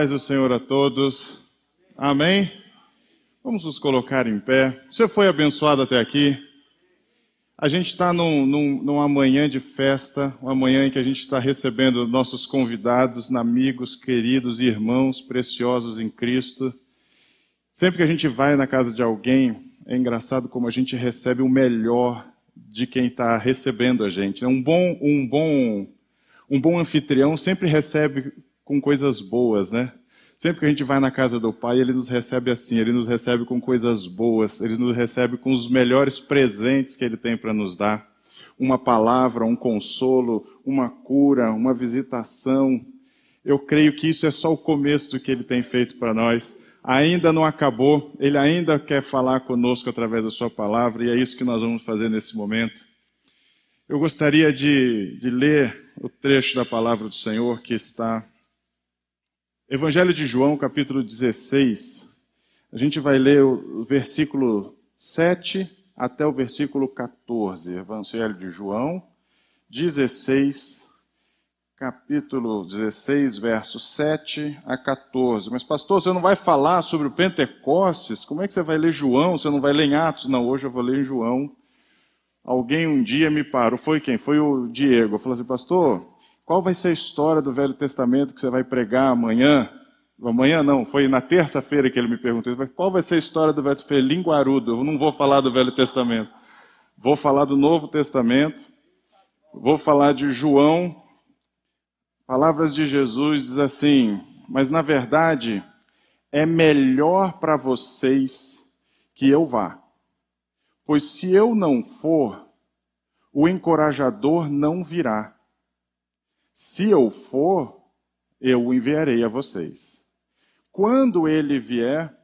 paz do Senhor a todos. Amém? Vamos nos colocar em pé. Você foi abençoado até aqui? A gente está num, num, numa manhã de festa, uma manhã em que a gente está recebendo nossos convidados, amigos, queridos, irmãos preciosos em Cristo. Sempre que a gente vai na casa de alguém, é engraçado como a gente recebe o melhor de quem está recebendo a gente. Um bom, um bom, um bom anfitrião sempre recebe com coisas boas, né? Sempre que a gente vai na casa do Pai, Ele nos recebe assim, Ele nos recebe com coisas boas, Ele nos recebe com os melhores presentes que Ele tem para nos dar. Uma palavra, um consolo, uma cura, uma visitação. Eu creio que isso é só o começo do que Ele tem feito para nós. Ainda não acabou, Ele ainda quer falar conosco através da Sua palavra, e é isso que nós vamos fazer nesse momento. Eu gostaria de, de ler o trecho da palavra do Senhor que está Evangelho de João, capítulo 16. A gente vai ler o versículo 7 até o versículo 14. Evangelho de João 16, capítulo 16, versos 7 a 14. Mas, pastor, você não vai falar sobre o Pentecostes? Como é que você vai ler João? Você não vai ler em Atos? Não, hoje eu vou ler em João. Alguém um dia me parou. Foi quem? Foi o Diego. Falou assim, pastor, qual vai ser a história do Velho Testamento que você vai pregar amanhã? Amanhã não, foi na terça-feira que ele me perguntou. Qual vai ser a história do Velho Testamento? Linguarudo. Eu não vou falar do Velho Testamento. Vou falar do Novo Testamento. Vou falar de João. Palavras de Jesus diz assim: Mas na verdade é melhor para vocês que eu vá. Pois se eu não for, o encorajador não virá. Se eu for, eu o enviarei a vocês. Quando ele vier,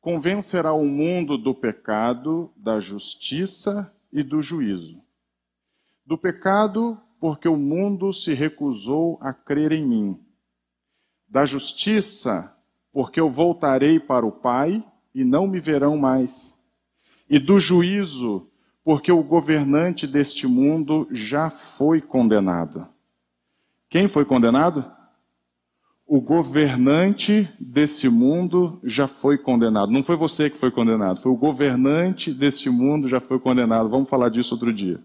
convencerá o mundo do pecado, da justiça e do juízo. Do pecado, porque o mundo se recusou a crer em mim. Da justiça, porque eu voltarei para o Pai e não me verão mais. E do juízo, porque o governante deste mundo já foi condenado. Quem foi condenado? O governante desse mundo já foi condenado. Não foi você que foi condenado, foi o governante desse mundo já foi condenado. Vamos falar disso outro dia.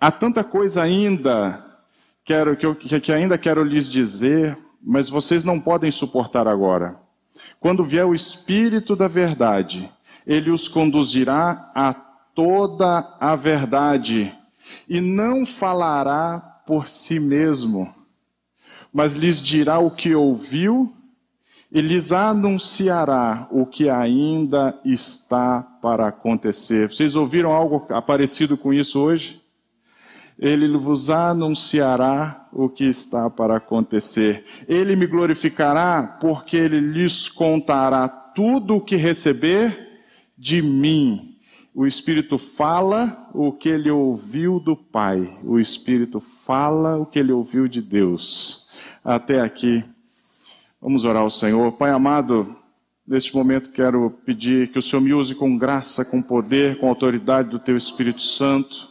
Há tanta coisa ainda quero, que, eu, que ainda quero lhes dizer, mas vocês não podem suportar agora. Quando vier o Espírito da Verdade, ele os conduzirá a toda a verdade e não falará por si mesmo, mas lhes dirá o que ouviu e lhes anunciará o que ainda está para acontecer. Vocês ouviram algo parecido com isso hoje? Ele vos anunciará o que está para acontecer. Ele me glorificará, porque ele lhes contará tudo o que receber de mim o Espírito fala o que ele ouviu do Pai. O Espírito fala o que ele ouviu de Deus. Até aqui. Vamos orar ao Senhor. Pai amado, neste momento quero pedir que o Senhor me use com graça, com poder, com autoridade do Teu Espírito Santo.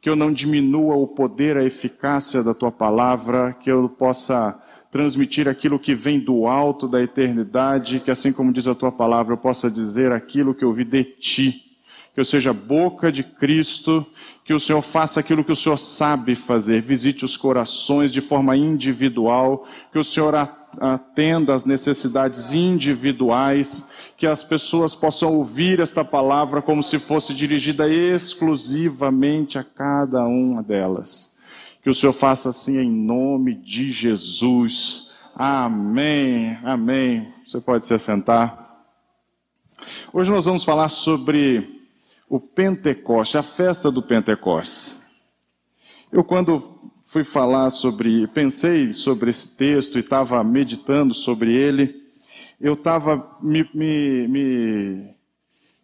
Que eu não diminua o poder, a eficácia da Tua palavra. Que eu possa transmitir aquilo que vem do alto da eternidade. Que assim como diz a Tua palavra, eu possa dizer aquilo que eu ouvi de Ti que eu seja boca de Cristo, que o Senhor faça aquilo que o Senhor sabe fazer, visite os corações de forma individual, que o Senhor atenda às necessidades individuais, que as pessoas possam ouvir esta palavra como se fosse dirigida exclusivamente a cada uma delas. Que o Senhor faça assim em nome de Jesus. Amém. Amém. Você pode se assentar. Hoje nós vamos falar sobre o Pentecoste, a festa do Pentecostes. Eu, quando fui falar sobre, pensei sobre esse texto e estava meditando sobre ele, eu estava me, me, me,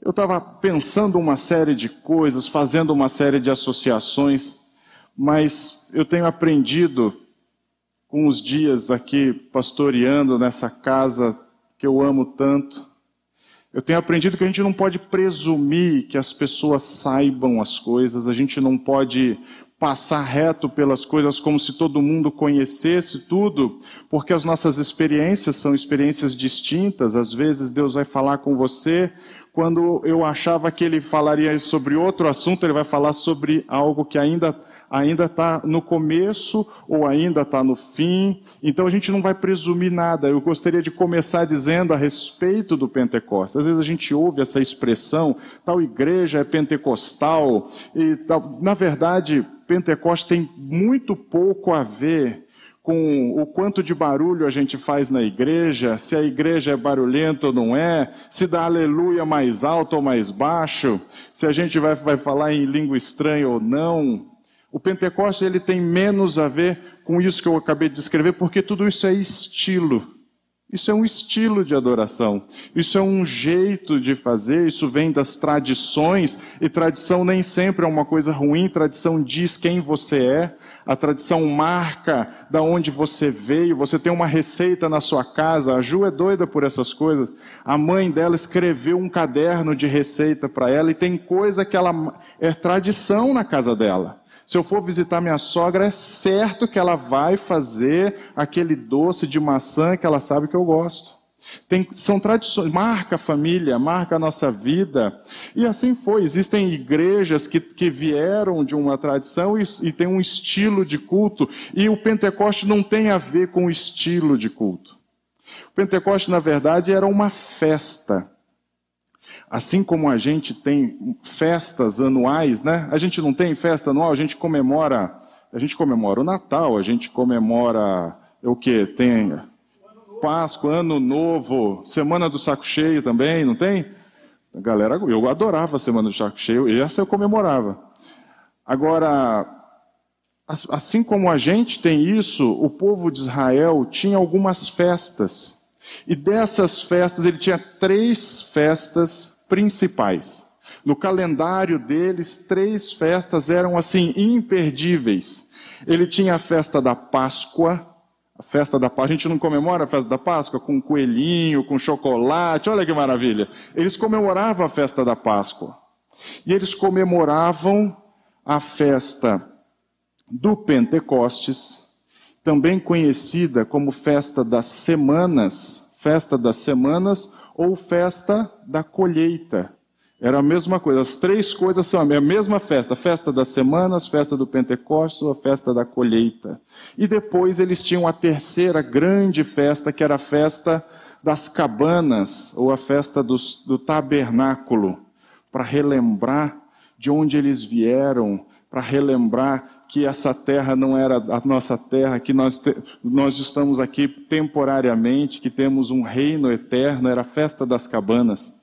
eu estava pensando uma série de coisas, fazendo uma série de associações, mas eu tenho aprendido com os dias aqui pastoreando nessa casa que eu amo tanto, eu tenho aprendido que a gente não pode presumir que as pessoas saibam as coisas, a gente não pode passar reto pelas coisas como se todo mundo conhecesse tudo, porque as nossas experiências são experiências distintas. Às vezes Deus vai falar com você quando eu achava que ele falaria sobre outro assunto, ele vai falar sobre algo que ainda ainda está no começo ou ainda está no fim. Então a gente não vai presumir nada. Eu gostaria de começar dizendo a respeito do Pentecostes. Às vezes a gente ouve essa expressão, tal igreja é pentecostal, e tal. na verdade, Pentecostes tem muito pouco a ver com o quanto de barulho a gente faz na igreja, se a igreja é barulhenta ou não é, se dá aleluia mais alto ou mais baixo, se a gente vai, vai falar em língua estranha ou não. O Pentecostes ele tem menos a ver com isso que eu acabei de descrever, porque tudo isso é estilo. Isso é um estilo de adoração. Isso é um jeito de fazer. Isso vem das tradições. E tradição nem sempre é uma coisa ruim. Tradição diz quem você é. A tradição marca da onde você veio. Você tem uma receita na sua casa. A Ju é doida por essas coisas. A mãe dela escreveu um caderno de receita para ela e tem coisa que ela é tradição na casa dela. Se eu for visitar minha sogra, é certo que ela vai fazer aquele doce de maçã que ela sabe que eu gosto. Tem, são tradições, marca a família, marca a nossa vida. E assim foi. Existem igrejas que, que vieram de uma tradição e, e tem um estilo de culto. E o Pentecoste não tem a ver com o estilo de culto. O Pentecoste, na verdade, era uma festa. Assim como a gente tem festas anuais, né? A gente não tem festa anual, a gente comemora, a gente comemora o Natal, a gente comemora o que? Tem Páscoa, Ano Novo, Semana do Saco Cheio também, não tem? A galera, eu adorava a Semana do Saco Cheio, e essa eu comemorava. Agora, assim como a gente tem isso, o povo de Israel tinha algumas festas. E dessas festas, ele tinha três festas principais. No calendário deles, três festas eram assim imperdíveis. Ele tinha a festa da Páscoa, a festa da Páscoa. A gente não comemora a festa da Páscoa com coelhinho, com chocolate, olha que maravilha. Eles comemoravam a festa da Páscoa. E eles comemoravam a festa do Pentecostes, também conhecida como festa das semanas, festa das semanas ou festa da colheita. Era a mesma coisa, as três coisas são a mesma festa: festa das semanas, festa do Pentecostes a festa da colheita. E depois eles tinham a terceira grande festa, que era a festa das cabanas, ou a festa do tabernáculo, para relembrar de onde eles vieram, para relembrar que essa terra não era a nossa terra, que nós, te, nós estamos aqui temporariamente, que temos um reino eterno, era a festa das cabanas.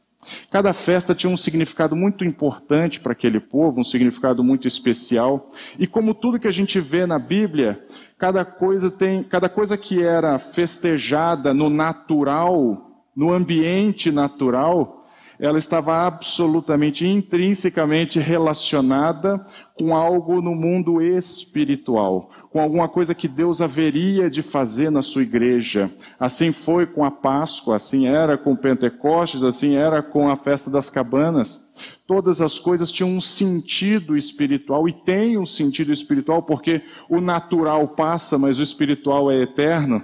Cada festa tinha um significado muito importante para aquele povo, um significado muito especial. E como tudo que a gente vê na Bíblia, cada coisa tem, cada coisa que era festejada no natural, no ambiente natural, ela estava absolutamente, intrinsecamente relacionada com algo no mundo espiritual, com alguma coisa que Deus haveria de fazer na sua igreja. Assim foi com a Páscoa, assim era com Pentecostes, assim era com a festa das cabanas. Todas as coisas tinham um sentido espiritual e têm um sentido espiritual porque o natural passa, mas o espiritual é eterno.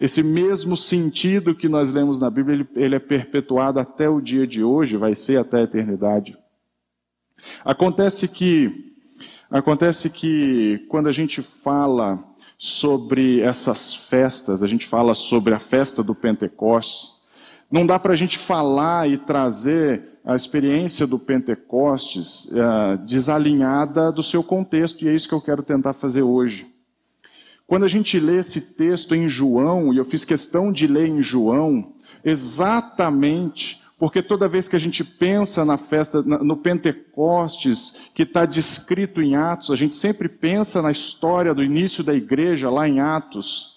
Esse mesmo sentido que nós lemos na Bíblia, ele, ele, é perpetuado até o dia de hoje, vai ser até a eternidade. Acontece que, acontece que quando a gente fala sobre essas festas, a gente fala sobre a festa do Pentecostes, não dá para a gente falar e trazer a experiência do Pentecostes uh, desalinhada do seu contexto, e é isso que eu quero tentar fazer hoje. Quando a gente lê esse texto em João, e eu fiz questão de ler em João, exatamente porque toda vez que a gente pensa na festa, no Pentecostes, que está descrito em Atos, a gente sempre pensa na história do início da igreja lá em Atos.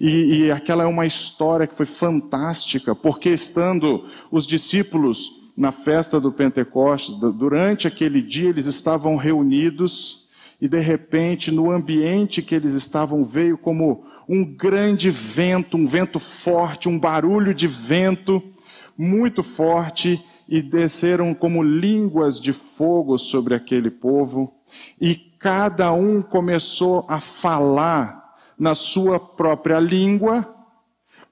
E, e aquela é uma história que foi fantástica, porque estando os discípulos na festa do Pentecostes, durante aquele dia eles estavam reunidos e de repente, no ambiente que eles estavam, veio como um grande vento, um vento forte, um barulho de vento muito forte, e desceram como línguas de fogo sobre aquele povo, e cada um começou a falar na sua própria língua,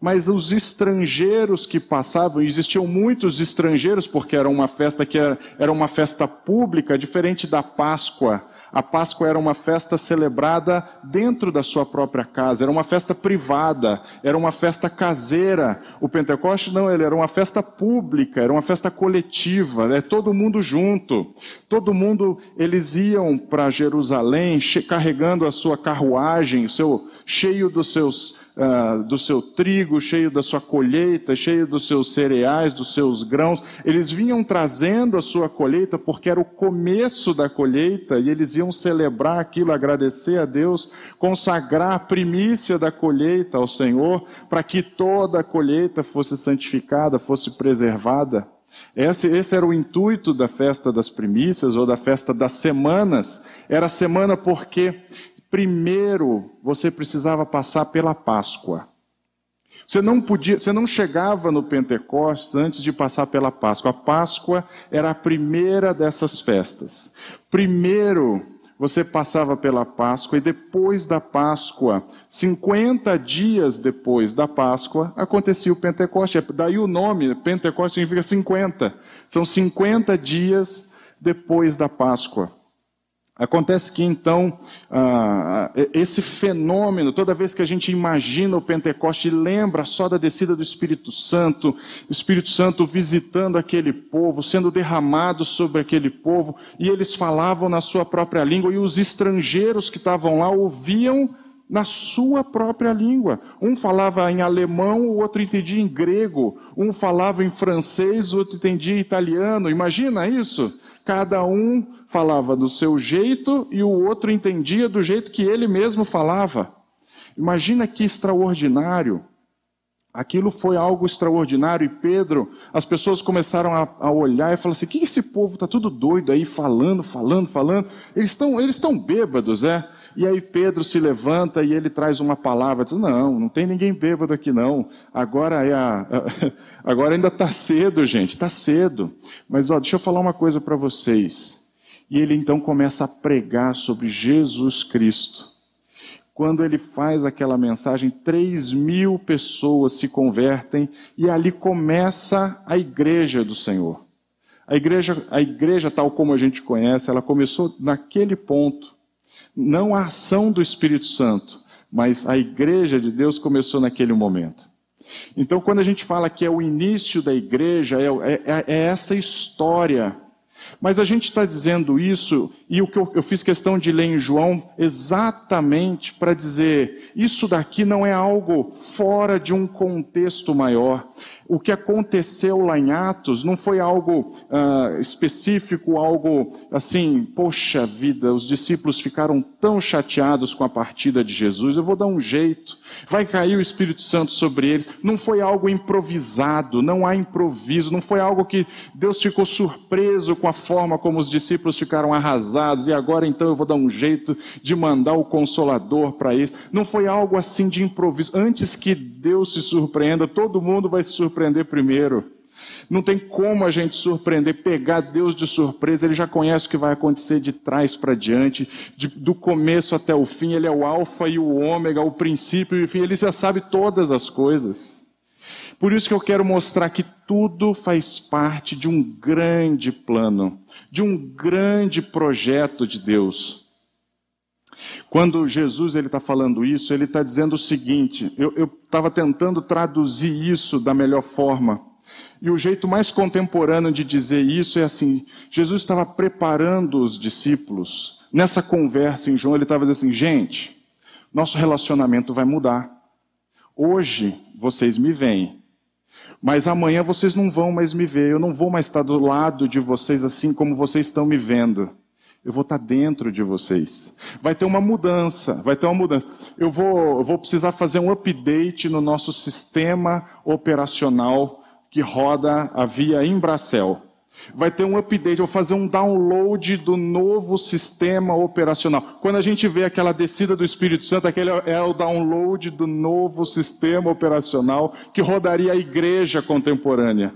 mas os estrangeiros que passavam, existiam muitos estrangeiros, porque era uma festa que era, era uma festa pública, diferente da Páscoa, a Páscoa era uma festa celebrada dentro da sua própria casa, era uma festa privada, era uma festa caseira. O Pentecoste não, ele era uma festa pública, era uma festa coletiva, né? todo mundo junto. Todo mundo, eles iam para Jerusalém carregando a sua carruagem, o seu, cheio dos seus uh, do seu trigo, cheio da sua colheita, cheio dos seus cereais, dos seus grãos. Eles vinham trazendo a sua colheita porque era o começo da colheita e eles iam celebrar aquilo, agradecer a Deus, consagrar a primícia da colheita ao Senhor, para que toda a colheita fosse santificada, fosse preservada. Esse, esse, era o intuito da festa das primícias ou da festa das semanas. Era semana porque primeiro você precisava passar pela Páscoa. Você não podia, você não chegava no Pentecostes antes de passar pela Páscoa. A Páscoa era a primeira dessas festas. Primeiro você passava pela Páscoa e depois da Páscoa, 50 dias depois da Páscoa, acontecia o Pentecostes. Daí o nome, Pentecostes significa 50. São 50 dias depois da Páscoa. Acontece que então, ah, esse fenômeno, toda vez que a gente imagina o Pentecoste, lembra só da descida do Espírito Santo, o Espírito Santo visitando aquele povo, sendo derramado sobre aquele povo, e eles falavam na sua própria língua, e os estrangeiros que estavam lá ouviam na sua própria língua. Um falava em alemão, o outro entendia em grego, um falava em francês, o outro entendia em italiano. Imagina isso? Cada um falava do seu jeito e o outro entendia do jeito que ele mesmo falava. Imagina que extraordinário. Aquilo foi algo extraordinário e Pedro, as pessoas começaram a, a olhar e falaram assim: que esse povo está tudo doido aí, falando, falando, falando. Eles estão eles estão bêbados, é? E aí Pedro se levanta e ele traz uma palavra, diz: Não, não tem ninguém bêbado aqui não. Agora é a, agora ainda está cedo, gente, está cedo. Mas ó, deixa eu falar uma coisa para vocês. E ele então começa a pregar sobre Jesus Cristo. Quando ele faz aquela mensagem, 3 mil pessoas se convertem e ali começa a igreja do Senhor. A igreja, a igreja tal como a gente conhece, ela começou naquele ponto. Não a ação do Espírito Santo, mas a igreja de Deus começou naquele momento. Então, quando a gente fala que é o início da igreja, é, é, é essa história mas a gente está dizendo isso, e o que eu, eu, fiz questão de ler em João, exatamente para dizer: isso daqui não é algo fora de um contexto maior. O que aconteceu lá em Atos não foi algo uh, específico, algo assim, poxa vida, os discípulos ficaram tão chateados com a partida de Jesus, eu vou dar um jeito, vai cair o Espírito Santo sobre eles. Não foi algo improvisado, não há improviso, não foi algo que Deus ficou surpreso com a forma como os discípulos ficaram arrasados, e agora então eu vou dar um jeito de mandar o consolador para eles. Não foi algo assim de improviso. Antes que Deus se surpreenda, todo mundo vai se surpreender surpreender primeiro. Não tem como a gente surpreender, pegar Deus de surpresa, ele já conhece o que vai acontecer de trás para diante, de, do começo até o fim, ele é o alfa e o ômega, o princípio e o fim, ele já sabe todas as coisas. Por isso que eu quero mostrar que tudo faz parte de um grande plano, de um grande projeto de Deus. Quando Jesus ele está falando isso, ele está dizendo o seguinte: eu estava tentando traduzir isso da melhor forma. E o jeito mais contemporâneo de dizer isso é assim: Jesus estava preparando os discípulos. Nessa conversa em João, ele estava dizendo assim: gente, nosso relacionamento vai mudar. Hoje vocês me veem, mas amanhã vocês não vão mais me ver. Eu não vou mais estar do lado de vocês assim como vocês estão me vendo eu vou estar dentro de vocês. Vai ter uma mudança, vai ter uma mudança. Eu vou, eu vou precisar fazer um update no nosso sistema operacional que roda a via Embracel. Vai ter um update, vou fazer um download do novo sistema operacional. Quando a gente vê aquela descida do Espírito Santo, aquele é o download do novo sistema operacional que rodaria a igreja contemporânea.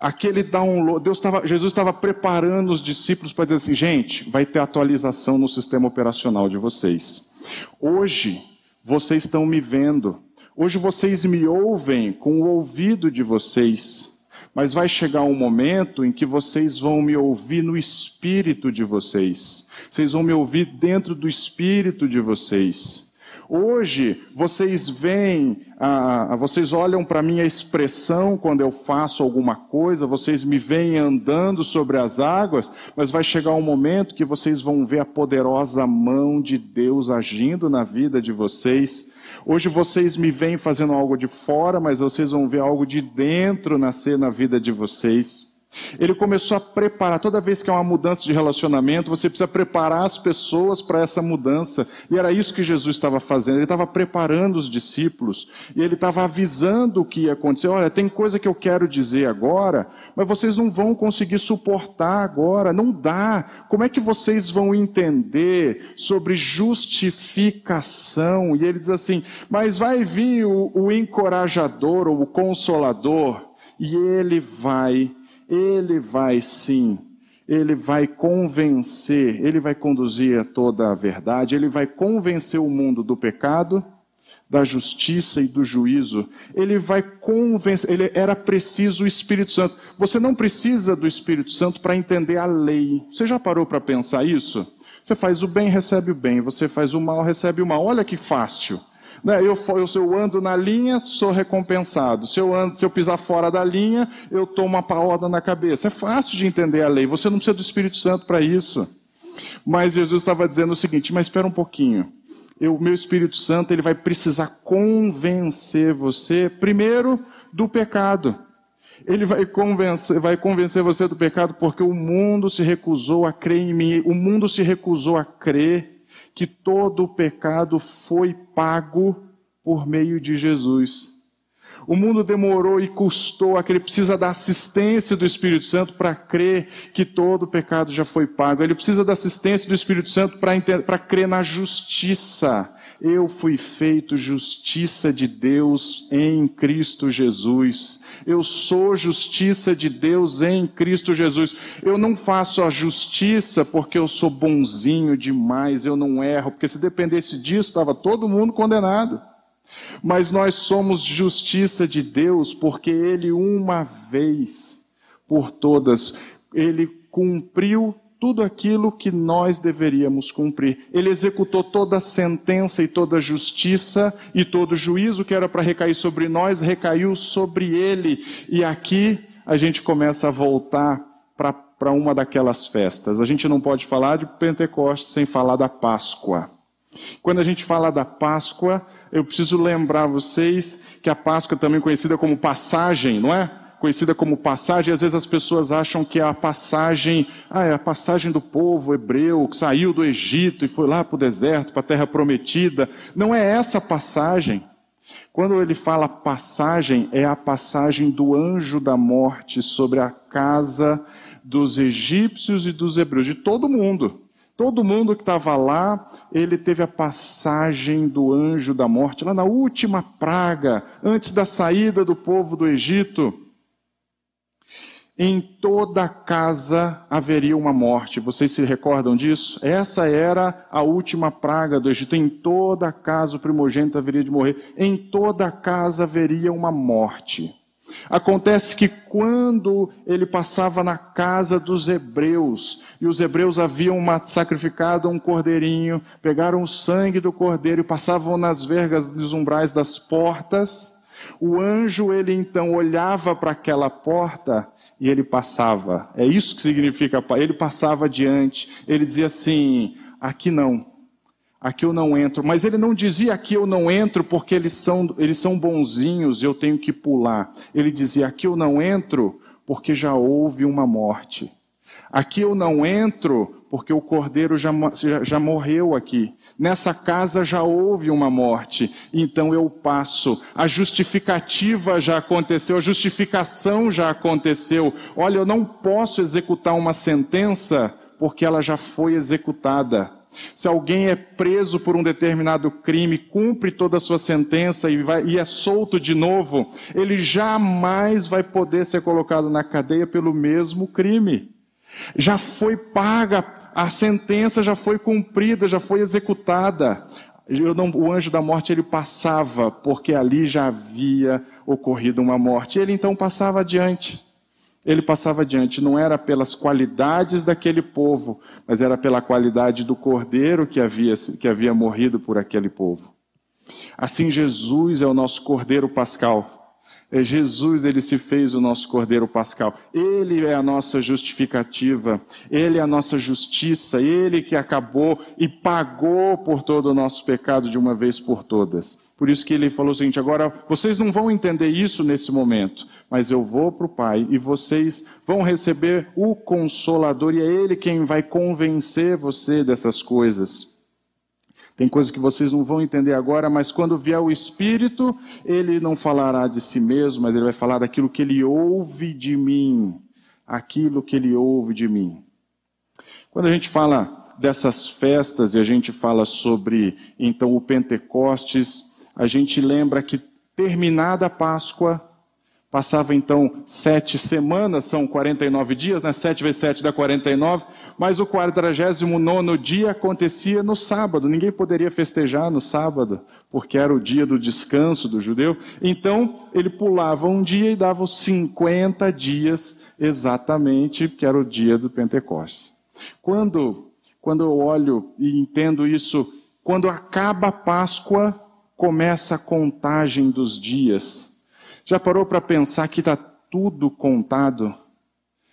Aquele download, Deus estava, Jesus estava preparando os discípulos para dizer assim, gente, vai ter atualização no sistema operacional de vocês. Hoje, vocês estão me vendo. Hoje vocês me ouvem com o ouvido de vocês. Mas vai chegar um momento em que vocês vão me ouvir no espírito de vocês. Vocês vão me ouvir dentro do espírito de vocês. Hoje, vocês veem, ah, vocês olham para a minha expressão quando eu faço alguma coisa, vocês me veem andando sobre as águas, mas vai chegar um momento que vocês vão ver a poderosa mão de Deus agindo na vida de vocês. Hoje vocês me veem fazendo algo de fora, mas vocês vão ver algo de dentro nascer na vida de vocês. Ele começou a preparar, toda vez que há uma mudança de relacionamento, você precisa preparar as pessoas para essa mudança. E era isso que Jesus estava fazendo. Ele estava preparando os discípulos e ele estava avisando o que ia acontecer. Olha, tem coisa que eu quero dizer agora, mas vocês não vão conseguir suportar agora. Não dá. Como é que vocês vão entender sobre justificação? E ele diz assim: Mas vai vir o, o encorajador ou o consolador, e ele vai ele vai sim, ele vai convencer, ele vai conduzir a toda a verdade, ele vai convencer o mundo do pecado, da justiça e do juízo. Ele vai convencer, ele era preciso o Espírito Santo. Você não precisa do Espírito Santo para entender a lei. Você já parou para pensar isso? Você faz o bem, recebe o bem. Você faz o mal, recebe o mal. Olha que fácil. Né? Eu, eu, se eu ando na linha, sou recompensado. Se eu, ando, se eu pisar fora da linha, eu tomo uma paoda na cabeça. É fácil de entender a lei. Você não precisa do Espírito Santo para isso. Mas Jesus estava dizendo o seguinte: mas espera um pouquinho. O meu Espírito Santo ele vai precisar convencer você, primeiro, do pecado. Ele vai convencer, vai convencer você do pecado porque o mundo se recusou a crer em mim. O mundo se recusou a crer que todo o pecado foi pago por meio de Jesus. O mundo demorou e custou, a que ele precisa da assistência do Espírito Santo para crer que todo o pecado já foi pago. Ele precisa da assistência do Espírito Santo para crer na justiça. Eu fui feito justiça de Deus em Cristo Jesus. Eu sou justiça de Deus em Cristo Jesus. Eu não faço a justiça porque eu sou bonzinho demais, eu não erro, porque se dependesse disso, estava todo mundo condenado. Mas nós somos justiça de Deus porque Ele, uma vez por todas, Ele cumpriu tudo aquilo que nós deveríamos cumprir. Ele executou toda a sentença e toda a justiça e todo o juízo que era para recair sobre nós, recaiu sobre ele. E aqui a gente começa a voltar para uma daquelas festas. A gente não pode falar de Pentecostes sem falar da Páscoa. Quando a gente fala da Páscoa, eu preciso lembrar vocês que a Páscoa é também conhecida como passagem, não é? conhecida como passagem, às vezes as pessoas acham que é a passagem, ah, é a passagem do povo hebreu que saiu do Egito e foi lá para o deserto, para a terra prometida. Não é essa passagem. Quando ele fala passagem, é a passagem do anjo da morte sobre a casa dos egípcios e dos hebreus, de todo mundo. Todo mundo que estava lá, ele teve a passagem do anjo da morte, lá na última praga, antes da saída do povo do Egito. Em toda casa haveria uma morte. Vocês se recordam disso? Essa era a última praga do Egito. Em toda casa o primogênito haveria de morrer. Em toda casa haveria uma morte. Acontece que quando ele passava na casa dos hebreus, e os hebreus haviam sacrificado um cordeirinho, pegaram o sangue do cordeiro e passavam nas vergas dos umbrais das portas, o anjo ele então olhava para aquela porta e ele passava. É isso que significa, ele passava adiante. Ele dizia assim: aqui não, aqui eu não entro. Mas ele não dizia aqui eu não entro porque eles são, eles são bonzinhos e eu tenho que pular. Ele dizia aqui eu não entro porque já houve uma morte. Aqui eu não entro porque o cordeiro já, já, já, morreu aqui. Nessa casa já houve uma morte, então eu passo. A justificativa já aconteceu, a justificação já aconteceu. Olha, eu não posso executar uma sentença porque ela já foi executada. Se alguém é preso por um determinado crime, cumpre toda a sua sentença e, vai, e é solto de novo, ele jamais vai poder ser colocado na cadeia pelo mesmo crime. Já foi paga, a sentença já foi cumprida, já foi executada. Não, o anjo da morte ele passava, porque ali já havia ocorrido uma morte. Ele então passava adiante. Ele passava adiante, não era pelas qualidades daquele povo, mas era pela qualidade do cordeiro que havia, que havia morrido por aquele povo. Assim, Jesus é o nosso cordeiro pascal. É Jesus, ele se fez o nosso Cordeiro Pascal. Ele é a nossa justificativa. Ele é a nossa justiça. Ele que acabou e pagou por todo o nosso pecado de uma vez por todas. Por isso que ele falou o seguinte: agora vocês não vão entender isso nesse momento, mas eu vou para o Pai e vocês vão receber o Consolador e é Ele quem vai convencer você dessas coisas. Tem coisas que vocês não vão entender agora, mas quando vier o Espírito, ele não falará de si mesmo, mas ele vai falar daquilo que ele ouve de mim. Aquilo que ele ouve de mim. Quando a gente fala dessas festas e a gente fala sobre, então, o Pentecostes, a gente lembra que terminada a Páscoa, Passava então sete semanas, são 49 dias, né? Sete vezes sete dá 49, mas o 49 dia acontecia no sábado. Ninguém poderia festejar no sábado, porque era o dia do descanso do judeu. Então, ele pulava um dia e dava os 50 dias exatamente, que era o dia do Pentecostes. Quando, quando eu olho e entendo isso, quando acaba a Páscoa, começa a contagem dos dias já parou para pensar que está tudo contado?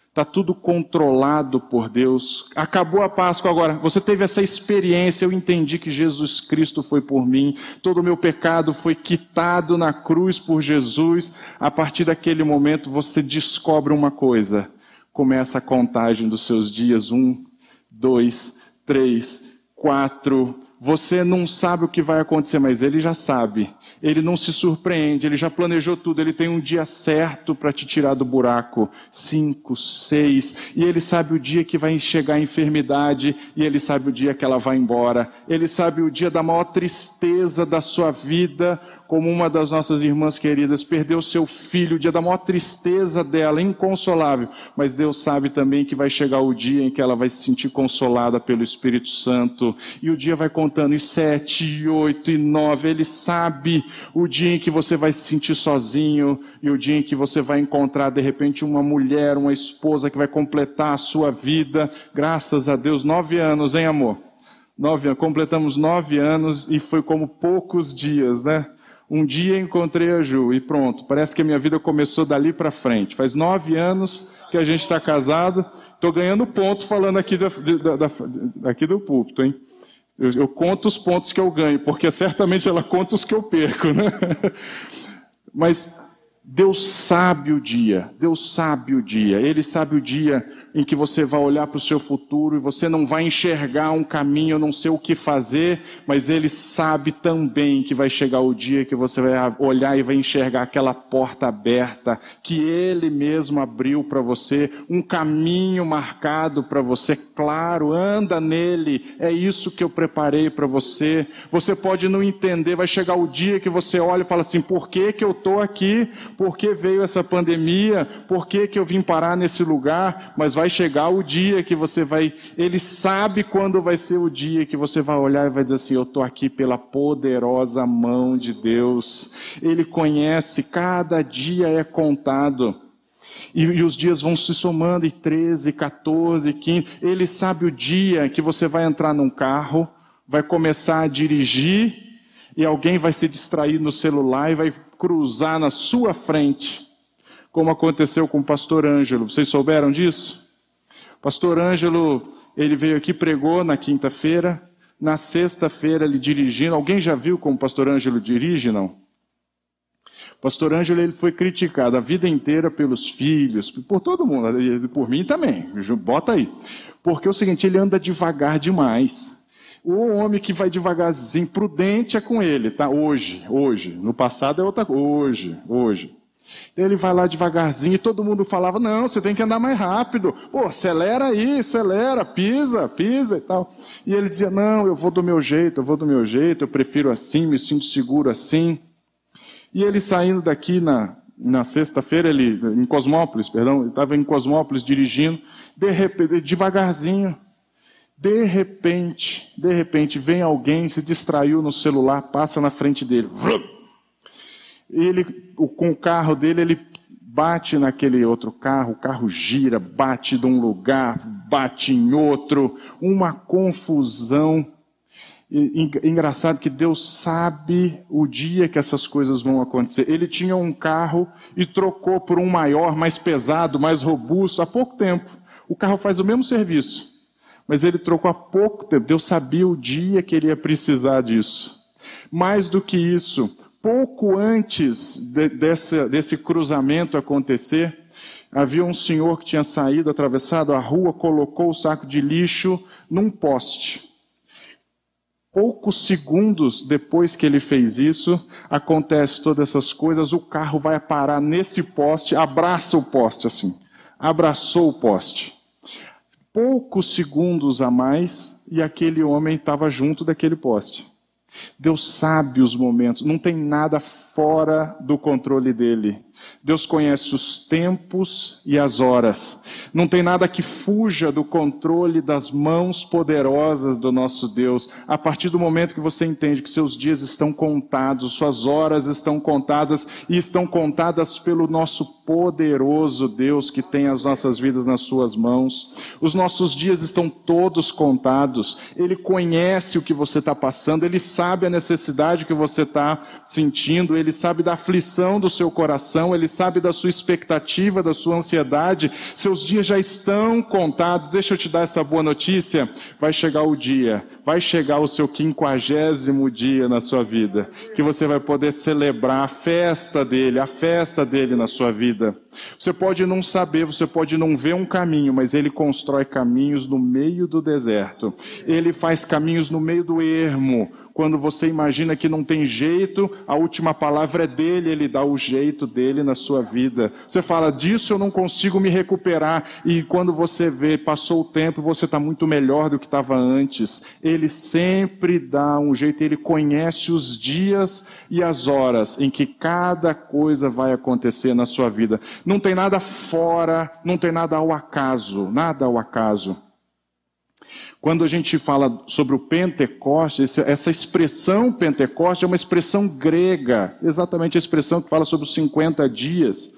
Está tudo controlado por Deus. Acabou a Páscoa agora. Você teve essa experiência. Eu entendi que Jesus Cristo foi por mim. Todo o meu pecado foi quitado na cruz por Jesus. A partir daquele momento você descobre uma coisa. Começa a contagem dos seus dias. Um, dois, três, quatro. Você não sabe o que vai acontecer, mas ele já sabe ele não se surpreende, ele já planejou tudo, ele tem um dia certo para te tirar do buraco. Cinco, seis, e ele sabe o dia que vai chegar a enfermidade, e ele sabe o dia que ela vai embora. Ele sabe o dia da maior tristeza da sua vida, como uma das nossas irmãs queridas perdeu seu filho, o dia da maior tristeza dela, inconsolável. Mas Deus sabe também que vai chegar o dia em que ela vai se sentir consolada pelo Espírito Santo. E o dia vai contando, e sete, e oito, e nove. Ele sabe o dia em que você vai se sentir sozinho, e o dia em que você vai encontrar, de repente, uma mulher, uma esposa que vai completar a sua vida. Graças a Deus, nove anos, hein, amor? Nove, completamos nove anos e foi como poucos dias, né? Um dia encontrei a Ju e pronto, parece que a minha vida começou dali para frente. Faz nove anos que a gente está casado, estou ganhando ponto falando aqui, da, da, da, aqui do púlpito, hein? Eu, eu, conto os pontos que eu ganho, porque certamente ela conta os que eu perco, né? Mas Deus sabe o dia, Deus sabe o dia, Ele sabe o dia em que você vai olhar para o seu futuro e você não vai enxergar um caminho, não sei o que fazer, mas Ele sabe também que vai chegar o dia que você vai olhar e vai enxergar aquela porta aberta que Ele mesmo abriu para você, um caminho marcado para você, claro, anda nele, é isso que eu preparei para você. Você pode não entender, vai chegar o dia que você olha e fala assim: por que, que eu estou aqui? Por que veio essa pandemia? Por que, que eu vim parar nesse lugar? Mas vai chegar o dia que você vai, ele sabe quando vai ser o dia que você vai olhar e vai dizer assim: Eu estou aqui pela poderosa mão de Deus. Ele conhece, cada dia é contado. E, e, os dias vão se somando, e 13, 14, 15. Ele sabe o dia que você vai entrar num carro, vai começar a dirigir, e alguém vai se distrair no celular e vai cruzar na sua frente, como aconteceu com o pastor Ângelo. Vocês souberam disso? Pastor Ângelo, ele veio aqui, pregou na quinta-feira. Na sexta-feira, ele dirigindo. Alguém já viu como o pastor Ângelo dirige, não? Pastor Ângelo ele foi criticado a vida inteira pelos filhos, por todo mundo, por mim também. Bota aí. Porque é o seguinte, ele anda devagar demais. O homem que vai devagarzinho, prudente é com ele, tá? Hoje, hoje. No passado é outra coisa. Hoje, hoje. Ele vai lá devagarzinho e todo mundo falava: Não, você tem que andar mais rápido. Pô, acelera aí, acelera, pisa, pisa e tal. E ele dizia: Não, eu vou do meu jeito, eu vou do meu jeito, eu prefiro assim, me sinto seguro assim. E ele saindo daqui na, na sexta-feira, ele, em Cosmópolis, perdão, ele estava em Cosmópolis dirigindo, de repente, devagarzinho. De repente, de repente, vem alguém, se distraiu no celular, passa na frente dele. Ele, com o carro dele, ele bate naquele outro carro, o carro gira, bate de um lugar, bate em outro, uma confusão. engraçado que Deus sabe o dia que essas coisas vão acontecer. Ele tinha um carro e trocou por um maior, mais pesado, mais robusto, há pouco tempo. O carro faz o mesmo serviço mas ele trocou há pouco tempo. Deus sabia o dia que ele ia precisar disso. Mais do que isso, pouco antes de, desse, desse cruzamento acontecer, havia um senhor que tinha saído, atravessado a rua, colocou o saco de lixo num poste. Poucos segundos depois que ele fez isso, acontece todas essas coisas, o carro vai parar nesse poste, abraça o poste assim, abraçou o poste poucos segundos a mais e aquele homem estava junto daquele poste. Deus sabe os momentos, não tem nada fora do controle dele. Deus conhece os tempos e as horas. Não tem nada que fuja do controle das mãos poderosas do nosso Deus. A partir do momento que você entende que seus dias estão contados, suas horas estão contadas e estão contadas pelo nosso poderoso Deus que tem as nossas vidas nas suas mãos. Os nossos dias estão todos contados. Ele conhece o que você está passando, ele sabe a necessidade que você está sentindo, ele sabe da aflição do seu coração ele sabe da sua expectativa, da sua ansiedade. Seus dias já estão contados. Deixa eu te dar essa boa notícia. Vai chegar o dia, vai chegar o seu quinquagésimo dia na sua vida, que você vai poder celebrar a festa dele, a festa dele na sua vida. Você pode não saber, você pode não ver um caminho, mas ele constrói caminhos no meio do deserto. Ele faz caminhos no meio do ermo quando você imagina que não tem jeito, a última palavra é dele, ele dá o jeito dele na sua vida. Você fala, disso eu não consigo me recuperar, e quando você vê, passou o tempo, você está muito melhor do que estava antes. Ele sempre dá um jeito, ele conhece os dias e as horas em que cada coisa vai acontecer na sua vida. Não tem nada fora, não tem nada ao acaso, nada ao acaso. Quando a gente fala sobre o Pentecoste, essa expressão Pentecoste é uma expressão grega, exatamente a expressão que fala sobre os 50 dias.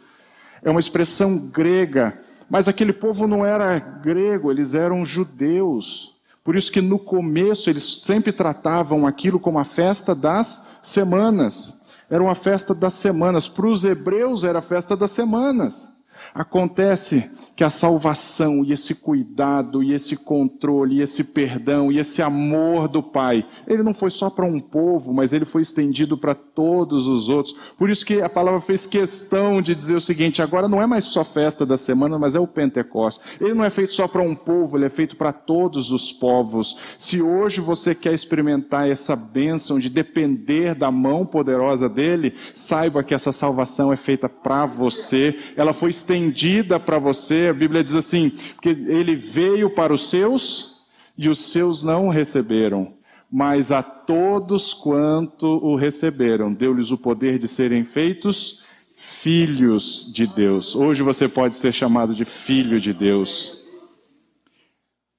É uma expressão grega, mas aquele povo não era grego, eles eram judeus. Por isso que no começo eles sempre tratavam aquilo como a festa das semanas. Era uma festa das semanas. Para os hebreus era a festa das semanas. Acontece que a salvação e esse cuidado e esse controle e esse perdão e esse amor do Pai, ele não foi só para um povo, mas ele foi estendido para todos os outros. Por isso que a palavra fez questão de dizer o seguinte: agora não é mais só festa da semana, mas é o Pentecostes. Ele não é feito só para um povo, ele é feito para todos os povos. Se hoje você quer experimentar essa bênção de depender da mão poderosa dele, saiba que essa salvação é feita para você, ela foi estendida para você a Bíblia diz assim: que ele veio para os seus e os seus não o receberam. Mas a todos quanto o receberam, deu-lhes o poder de serem feitos filhos de Deus. Hoje você pode ser chamado de filho de Deus.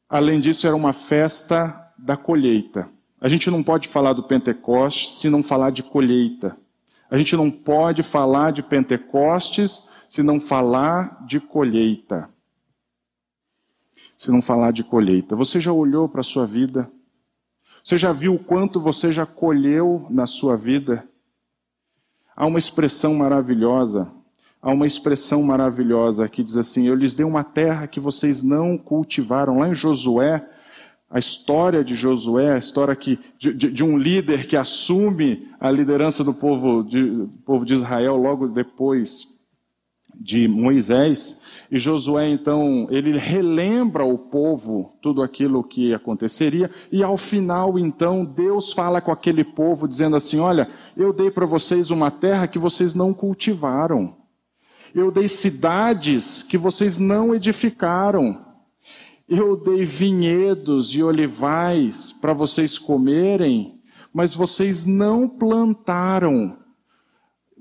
Além disso, era uma festa da colheita. A gente não pode falar do Pentecostes se não falar de colheita. A gente não pode falar de Pentecostes se não falar de colheita. Se não falar de colheita. Você já olhou para a sua vida? Você já viu o quanto você já colheu na sua vida? Há uma expressão maravilhosa, há uma expressão maravilhosa que diz assim: Eu lhes dei uma terra que vocês não cultivaram. Lá em Josué, a história de Josué, a história que, de, de, de um líder que assume a liderança do povo de, do povo de Israel logo depois de Moisés, e Josué então, ele relembra o povo tudo aquilo que aconteceria, e ao final então Deus fala com aquele povo dizendo assim: "Olha, eu dei para vocês uma terra que vocês não cultivaram. Eu dei cidades que vocês não edificaram. Eu dei vinhedos e olivais para vocês comerem, mas vocês não plantaram.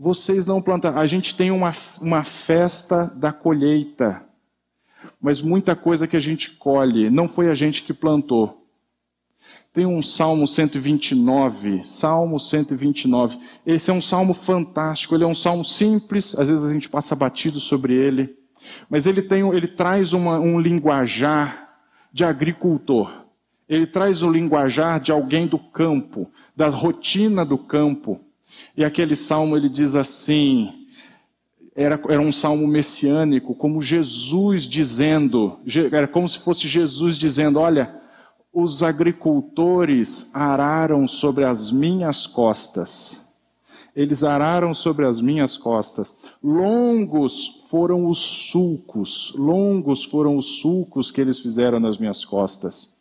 Vocês não plantaram. A gente tem uma, uma festa da colheita, mas muita coisa que a gente colhe, não foi a gente que plantou. Tem um Salmo 129, Salmo 129. Esse é um salmo fantástico, ele é um salmo simples, às vezes a gente passa batido sobre ele, mas ele, tem, ele traz uma, um linguajar de agricultor. Ele traz o linguajar de alguém do campo, da rotina do campo. E aquele salmo ele diz assim: era, era um salmo messiânico, como Jesus dizendo, era como se fosse Jesus dizendo: Olha, os agricultores araram sobre as minhas costas. Eles araram sobre as minhas costas. Longos foram os sulcos, longos foram os sulcos que eles fizeram nas minhas costas.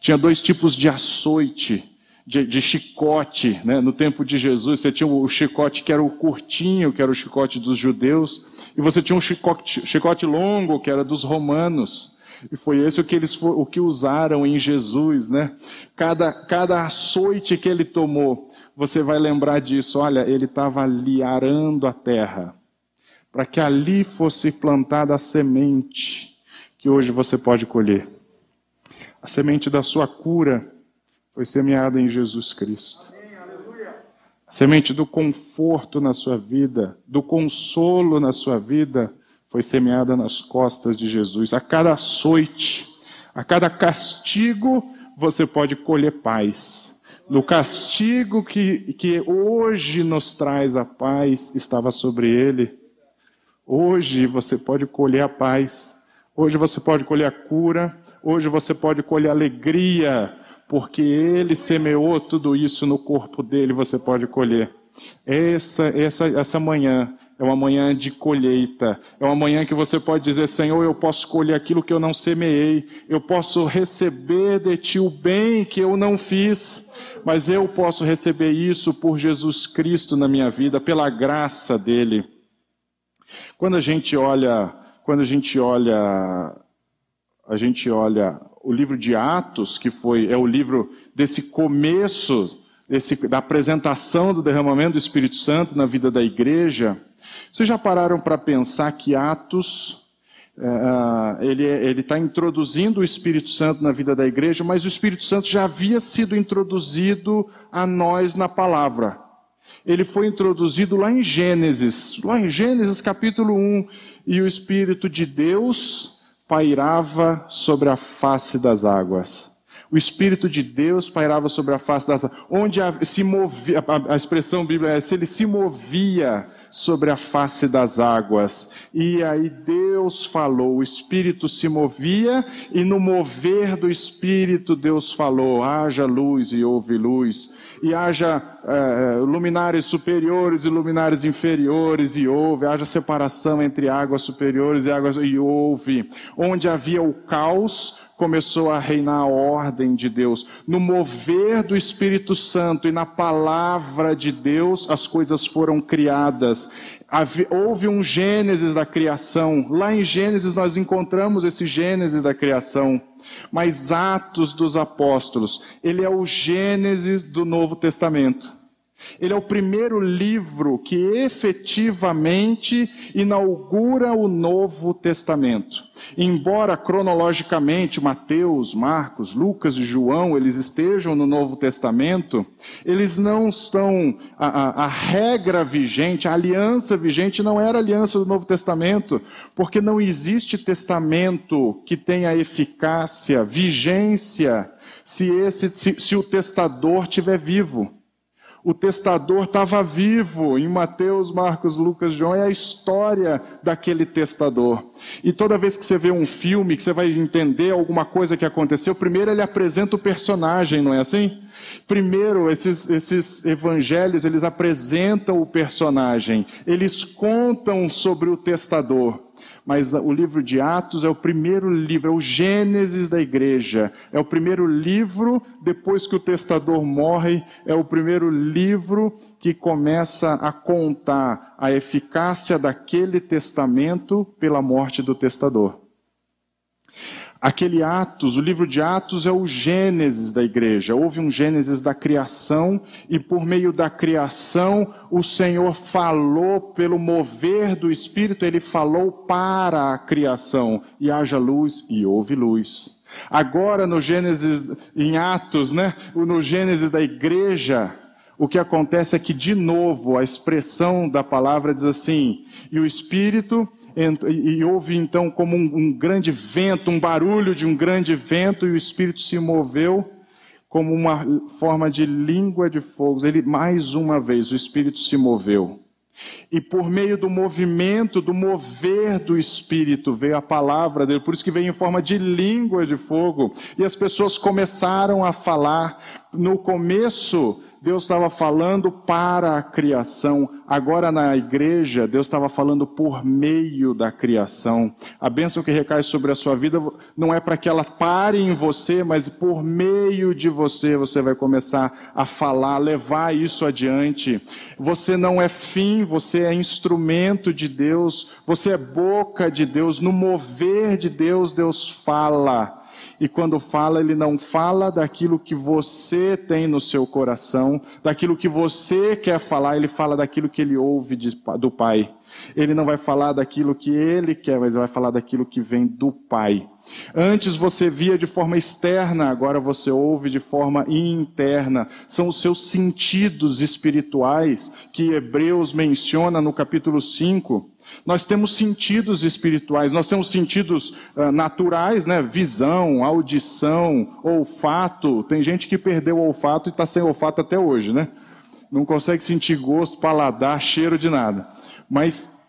Tinha dois tipos de açoite, de, de chicote, né? no tempo de Jesus. Você tinha o chicote que era o curtinho, que era o chicote dos judeus, e você tinha um chicote, chicote longo, que era dos romanos. E foi esse o que eles o que usaram em Jesus, né? Cada, cada açoite que ele tomou, você vai lembrar disso. Olha, ele estava ali arando a terra, para que ali fosse plantada a semente que hoje você pode colher. A semente da sua cura foi semeada em Jesus Cristo. A semente do conforto na sua vida, do consolo na sua vida, foi semeada nas costas de Jesus. A cada açoite, a cada castigo, você pode colher paz. No castigo que, que hoje nos traz a paz, estava sobre ele. Hoje você pode colher a paz. Hoje você pode colher a cura. Hoje você pode colher a alegria, porque ele semeou tudo isso no corpo dele, você pode colher. Essa, essa, essa manhã é uma manhã de colheita. É uma manhã que você pode dizer: Senhor, eu posso colher aquilo que eu não semeei. Eu posso receber de ti o bem que eu não fiz. Mas eu posso receber isso por Jesus Cristo na minha vida, pela graça dele. Quando a gente olha, quando a gente olha, a gente olha o livro de Atos, que foi é o livro desse começo desse, da apresentação do derramamento do Espírito Santo na vida da igreja, vocês já pararam para pensar que Atos é, ele está introduzindo o Espírito Santo na vida da igreja, mas o Espírito Santo já havia sido introduzido a nós na palavra. Ele foi introduzido lá em Gênesis, lá em Gênesis capítulo 1, e o Espírito de Deus pairava sobre a face das águas. O Espírito de Deus pairava sobre a face das águas. Onde se movia, a, a expressão bíblica é, se ele se movia sobre a face das águas. E aí Deus falou, o Espírito se movia, e no mover do Espírito Deus falou: haja luz e houve luz, e haja é, luminares superiores e luminares inferiores, e houve, haja separação entre águas superiores e águas, e houve. Onde havia o caos, começou a reinar a ordem de Deus. No mover do Espírito Santo e na palavra de Deus, as coisas foram criadas. Houve um Gênesis da criação. Lá em Gênesis nós encontramos esse Gênesis da criação. Mas Atos dos Apóstolos, ele é o Gênesis do Novo Testamento. Ele é o primeiro livro que efetivamente inaugura o Novo Testamento. Embora cronologicamente Mateus, Marcos, Lucas e João eles estejam no Novo Testamento, eles não estão a, a, a regra vigente, a aliança vigente não era aliança do Novo Testamento, porque não existe testamento que tenha eficácia, vigência, se esse se, se o testador estiver vivo o testador estava vivo. Em Mateus, Marcos, Lucas, João é a história daquele testador. E toda vez que você vê um filme, que você vai entender alguma coisa que aconteceu, primeiro ele apresenta o personagem, não é assim? Primeiro, esses, esses evangelhos, eles apresentam o personagem, eles contam sobre o testador. Mas o livro de Atos é o primeiro livro, é o Gênesis da igreja. É o primeiro livro, depois que o testador morre, é o primeiro livro que começa a contar a eficácia daquele testamento pela morte do testador. Aquele Atos, o livro de Atos é o Gênesis da igreja. Houve um Gênesis da criação e por meio da criação o Senhor falou pelo mover do Espírito, ele falou para a criação e haja luz e houve luz. Agora no Gênesis, em Atos, né? No Gênesis da igreja, o que acontece é que de novo a expressão da palavra diz assim: e o Espírito e houve então como um, um grande vento, um barulho de um grande vento, e o Espírito se moveu como uma forma de língua de fogo. Ele, mais uma vez, o Espírito se moveu. E por meio do movimento, do mover do Espírito, veio a palavra dele, por isso que veio em forma de língua de fogo. E as pessoas começaram a falar. No começo, Deus estava falando para a criação. Agora na igreja, Deus estava falando por meio da criação. A bênção que recai sobre a sua vida não é para que ela pare em você, mas por meio de você você vai começar a falar, levar isso adiante. Você não é fim, você é instrumento de Deus, você é boca de Deus. No mover de Deus, Deus fala e quando fala, ele não fala daquilo que você tem no seu coração, daquilo que você quer falar, ele fala daquilo que ele ouve do Pai. Ele não vai falar daquilo que ele quer, mas vai falar daquilo que vem do Pai. Antes você via de forma externa, agora você ouve de forma interna. São os seus sentidos espirituais que Hebreus menciona no capítulo 5 nós temos sentidos espirituais, nós temos sentidos uh, naturais, né? Visão, audição, olfato. Tem gente que perdeu o olfato e está sem olfato até hoje, né? Não consegue sentir gosto, paladar, cheiro de nada. Mas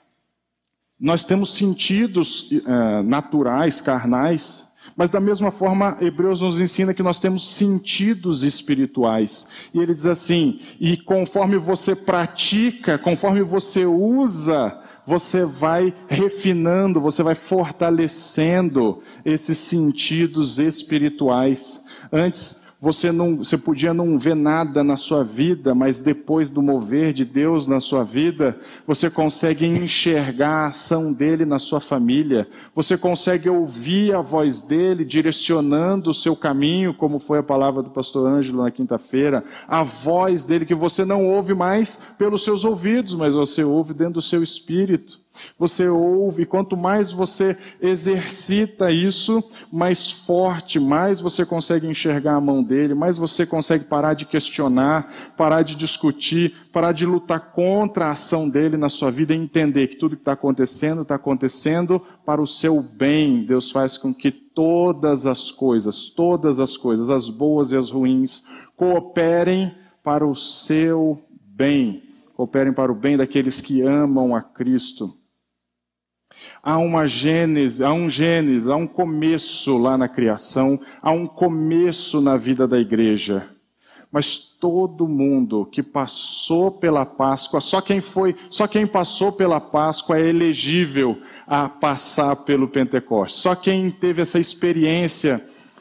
nós temos sentidos uh, naturais, carnais, mas da mesma forma, Hebreus nos ensina que nós temos sentidos espirituais. E ele diz assim: e conforme você pratica, conforme você usa você vai refinando, você vai fortalecendo esses sentidos espirituais. Antes, você não, você podia não ver nada na sua vida, mas depois do mover de Deus na sua vida, você consegue enxergar a ação dele na sua família. Você consegue ouvir a voz dele direcionando o seu caminho, como foi a palavra do pastor Ângelo na quinta-feira, a voz dele que você não ouve mais pelos seus ouvidos, mas você ouve dentro do seu espírito. Você ouve, quanto mais você exercita isso, mais forte, mais você consegue enxergar a mão dele, mais você consegue parar de questionar, parar de discutir, parar de lutar contra a ação dele na sua vida e entender que tudo que está acontecendo, está acontecendo para o seu bem. Deus faz com que todas as coisas, todas as coisas, as boas e as ruins, cooperem para o seu bem. Cooperem para o bem daqueles que amam a Cristo. Há uma gênese, há um gênese, há um começo lá na criação, há um começo na vida da igreja. Mas todo mundo que passou pela Páscoa, só quem foi, só quem passou pela Páscoa é elegível a passar pelo Pentecostes. Só quem teve essa experiência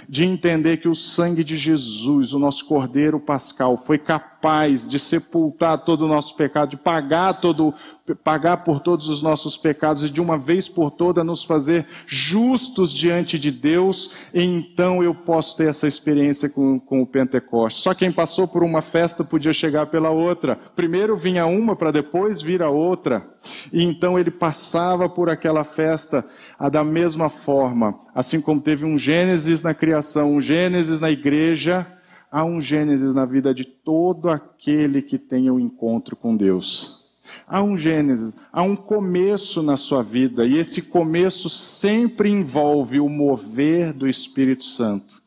de entender que o sangue de Jesus, o nosso Cordeiro Pascal, foi capaz de sepultar todo o nosso pecado, de pagar todo pagar por todos os nossos pecados e de uma vez por toda nos fazer justos diante de Deus, então eu posso ter essa experiência com, com o Pentecostes. Só quem passou por uma festa podia chegar pela outra. Primeiro vinha uma para depois vir a outra. E então ele passava por aquela festa a da mesma forma, assim como teve um Gênesis na criação, um Gênesis na igreja, há um Gênesis na vida de todo aquele que tem o um encontro com Deus. Há um Gênesis, há um começo na sua vida, e esse começo sempre envolve o mover do Espírito Santo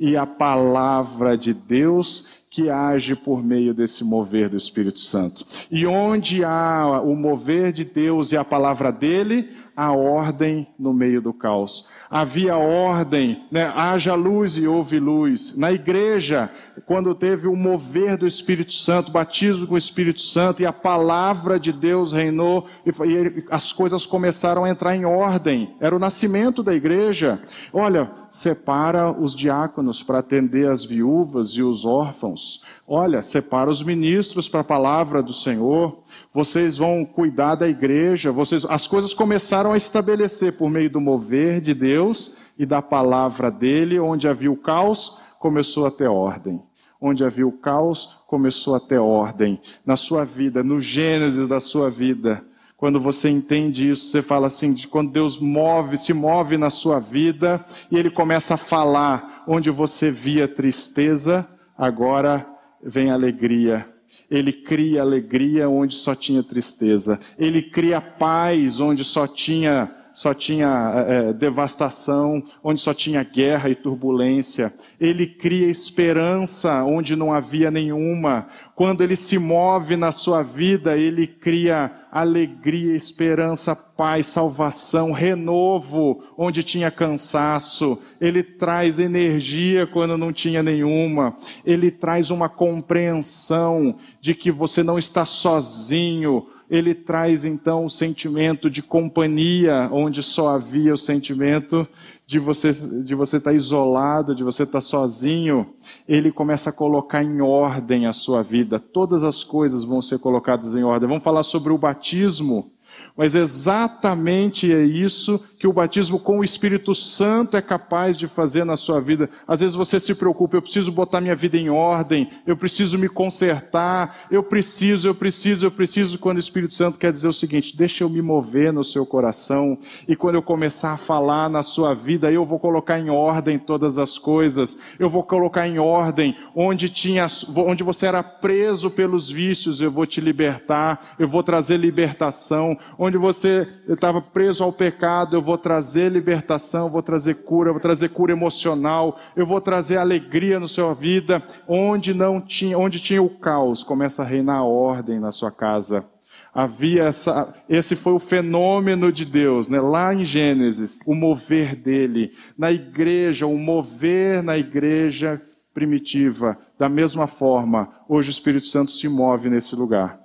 e a palavra de Deus que age por meio desse mover do Espírito Santo. E onde há o mover de Deus e a palavra dele, a ordem no meio do caos. Havia ordem, né? haja luz e houve luz. Na igreja, quando teve o mover do Espírito Santo, batismo com o Espírito Santo e a palavra de Deus reinou e, as coisas começaram a entrar em ordem. Era o nascimento da igreja. Olha, separa os diáconos para atender as viúvas e os órfãos. Olha, separa os ministros para a palavra do Senhor. Vocês vão cuidar da igreja. Vocês, as coisas começaram a estabelecer por meio do mover de Deus e da palavra dele, onde havia o caos, começou a ter ordem. Onde havia o caos, começou a ter ordem. Na sua vida, no Gênesis da sua vida, quando você entende isso, você fala assim, de quando Deus move, se move na sua vida e ele começa a falar onde você via tristeza, agora vem alegria. Ele cria alegria onde só tinha tristeza. Ele cria paz onde só tinha só tinha é, devastação, onde só tinha guerra e turbulência. Ele cria esperança onde não havia nenhuma. Quando ele se move na sua vida, ele cria alegria, esperança, paz, salvação, renovo onde tinha cansaço. Ele traz energia quando não tinha nenhuma. Ele traz uma compreensão de que você não está sozinho ele traz então o sentimento de companhia, onde só havia o sentimento de você de você estar isolado, de você estar sozinho. Ele começa a colocar em ordem a sua vida. Todas as coisas vão ser colocadas em ordem. Vamos falar sobre o batismo. Mas exatamente é isso que o batismo com o Espírito Santo é capaz de fazer na sua vida. Às vezes você se preocupa, eu preciso botar minha vida em ordem, eu preciso me consertar, eu preciso, eu preciso, eu preciso, quando o Espírito Santo quer dizer o seguinte: deixa eu me mover no seu coração, e quando eu começar a falar na sua vida, eu vou colocar em ordem todas as coisas, eu vou colocar em ordem onde tinha, onde você era preso pelos vícios, eu vou te libertar, eu vou trazer libertação, onde você estava preso ao pecado, eu vou vou trazer libertação, vou trazer cura, vou trazer cura emocional, eu vou trazer alegria na sua vida, onde não tinha, onde tinha o caos, começa a reinar a ordem na sua casa. Havia essa, esse foi o fenômeno de Deus, né? Lá em Gênesis, o mover dele, na igreja, o mover na igreja primitiva. Da mesma forma, hoje o Espírito Santo se move nesse lugar.